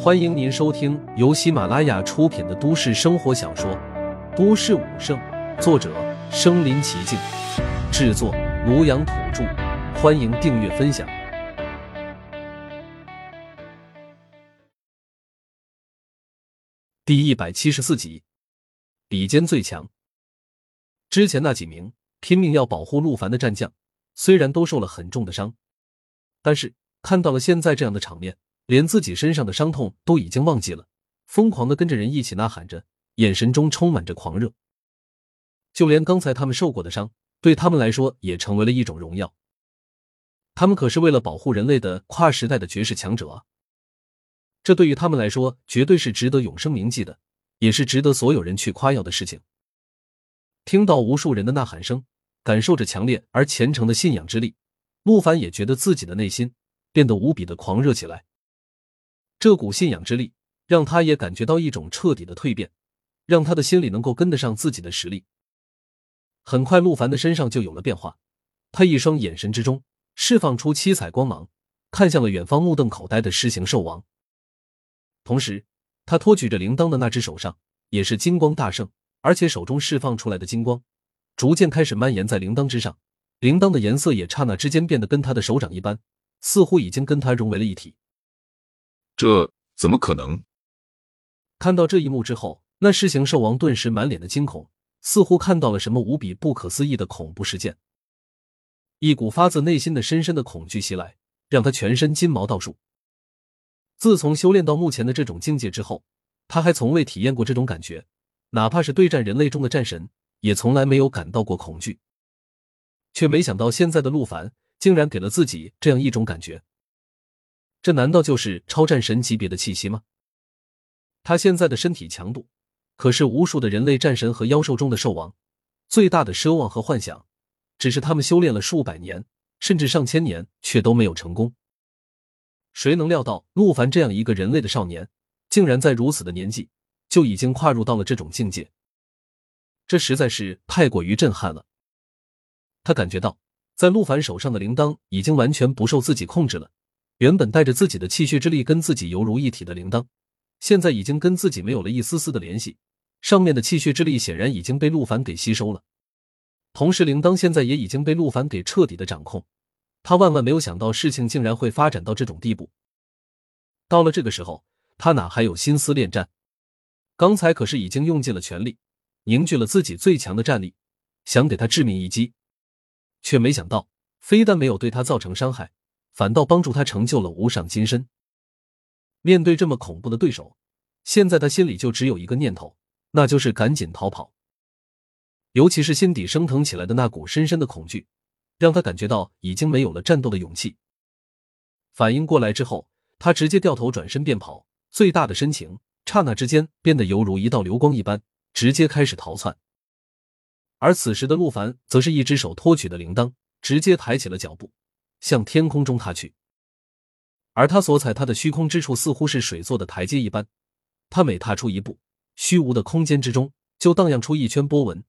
欢迎您收听由喜马拉雅出品的都市生活小说《都市武圣》，作者：身临其境，制作：庐阳土著。欢迎订阅分享。第一百七十四集，比肩最强。之前那几名拼命要保护陆凡的战将，虽然都受了很重的伤，但是看到了现在这样的场面。连自己身上的伤痛都已经忘记了，疯狂的跟着人一起呐喊着，眼神中充满着狂热。就连刚才他们受过的伤，对他们来说也成为了一种荣耀。他们可是为了保护人类的跨时代的绝世强者啊！这对于他们来说，绝对是值得永生铭记的，也是值得所有人去夸耀的事情。听到无数人的呐喊声，感受着强烈而虔诚的信仰之力，陆凡也觉得自己的内心变得无比的狂热起来。这股信仰之力，让他也感觉到一种彻底的蜕变，让他的心里能够跟得上自己的实力。很快，陆凡的身上就有了变化，他一双眼神之中释放出七彩光芒，看向了远方目瞪口呆的狮形兽王。同时，他托举着铃铛的那只手上也是金光大盛，而且手中释放出来的金光逐渐开始蔓延在铃铛之上，铃铛的颜色也刹那之间变得跟他的手掌一般，似乎已经跟他融为了一体。这怎么可能？看到这一幕之后，那狮形兽王顿时满脸的惊恐，似乎看到了什么无比不可思议的恐怖事件。一股发自内心的深深的恐惧袭来，让他全身金毛倒竖。自从修炼到目前的这种境界之后，他还从未体验过这种感觉，哪怕是对战人类中的战神，也从来没有感到过恐惧。却没想到现在的陆凡竟然给了自己这样一种感觉。这难道就是超战神级别的气息吗？他现在的身体强度，可是无数的人类战神和妖兽中的兽王最大的奢望和幻想。只是他们修炼了数百年，甚至上千年，却都没有成功。谁能料到陆凡这样一个人类的少年，竟然在如此的年纪就已经跨入到了这种境界？这实在是太过于震撼了。他感觉到，在陆凡手上的铃铛已经完全不受自己控制了。原本带着自己的气血之力跟自己犹如一体的铃铛，现在已经跟自己没有了一丝丝的联系。上面的气血之力显然已经被陆凡给吸收了，同时铃铛现在也已经被陆凡给彻底的掌控。他万万没有想到事情竟然会发展到这种地步。到了这个时候，他哪还有心思恋战？刚才可是已经用尽了全力，凝聚了自己最强的战力，想给他致命一击，却没想到非但没有对他造成伤害。反倒帮助他成就了无上金身。面对这么恐怖的对手，现在他心里就只有一个念头，那就是赶紧逃跑。尤其是心底升腾起来的那股深深的恐惧，让他感觉到已经没有了战斗的勇气。反应过来之后，他直接掉头转身便跑，最大的深情刹那之间变得犹如一道流光一般，直接开始逃窜。而此时的陆凡则是一只手托举的铃铛，直接抬起了脚步。向天空中踏去，而他所踩踏的虚空之处，似乎是水做的台阶一般。他每踏出一步，虚无的空间之中就荡漾出一圈波纹，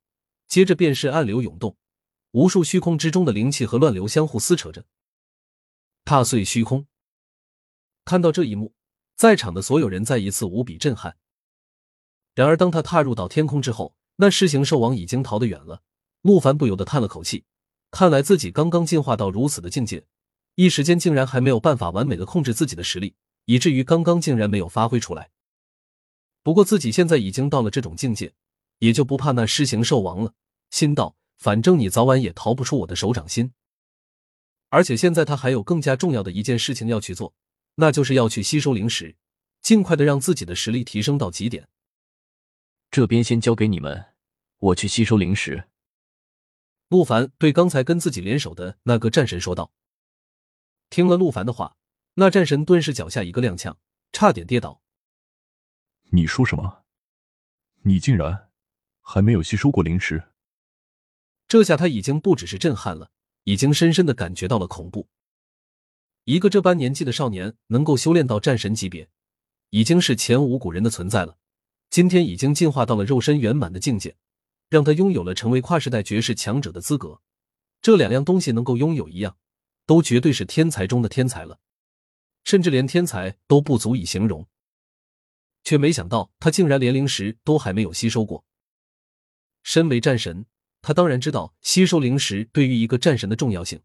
接着便是暗流涌动，无数虚空之中的灵气和乱流相互撕扯着，踏碎虚空。看到这一幕，在场的所有人再一次无比震撼。然而，当他踏入到天空之后，那狮形兽王已经逃得远了。陆凡不由得叹了口气。看来自己刚刚进化到如此的境界，一时间竟然还没有办法完美的控制自己的实力，以至于刚刚竟然没有发挥出来。不过自己现在已经到了这种境界，也就不怕那狮形兽王了。心道：反正你早晚也逃不出我的手掌心。而且现在他还有更加重要的一件事情要去做，那就是要去吸收灵石，尽快的让自己的实力提升到极点。这边先交给你们，我去吸收灵石。陆凡对刚才跟自己联手的那个战神说道。听了陆凡的话，那战神顿时脚下一个踉跄，差点跌倒。你说什么？你竟然还没有吸收过灵石？这下他已经不只是震撼了，已经深深的感觉到了恐怖。一个这般年纪的少年能够修炼到战神级别，已经是前无古人的存在了。今天已经进化到了肉身圆满的境界。让他拥有了成为跨时代绝世强者的资格，这两样东西能够拥有一样，都绝对是天才中的天才了。甚至连天才都不足以形容。却没想到他竟然连灵石都还没有吸收过。身为战神，他当然知道吸收灵石对于一个战神的重要性，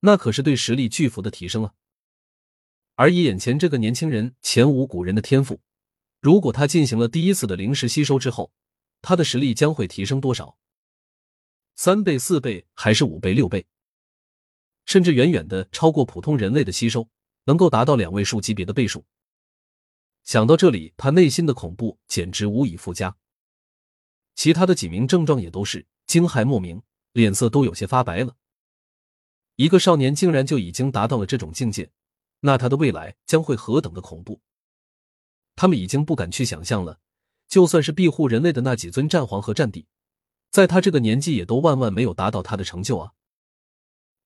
那可是对实力巨幅的提升啊。而以眼前这个年轻人前无古人的天赋，如果他进行了第一次的灵石吸收之后，他的实力将会提升多少？三倍、四倍，还是五倍、六倍？甚至远远的超过普通人类的吸收，能够达到两位数级别的倍数。想到这里，他内心的恐怖简直无以复加。其他的几名症状也都是惊骇莫名，脸色都有些发白了。一个少年竟然就已经达到了这种境界。那他的未来将会何等的恐怖？他们已经不敢去想象了。就算是庇护人类的那几尊战皇和战帝，在他这个年纪也都万万没有达到他的成就啊！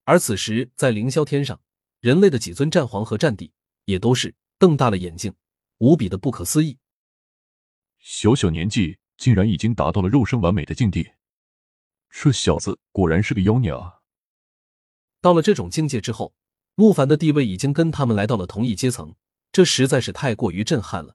而此时在凌霄天上，人类的几尊战皇和战帝也都是瞪大了眼睛，无比的不可思议。小小年纪竟然已经达到了肉身完美的境地，这小子果然是个妖孽啊！到了这种境界之后。慕凡的地位已经跟他们来到了同一阶层，这实在是太过于震撼了。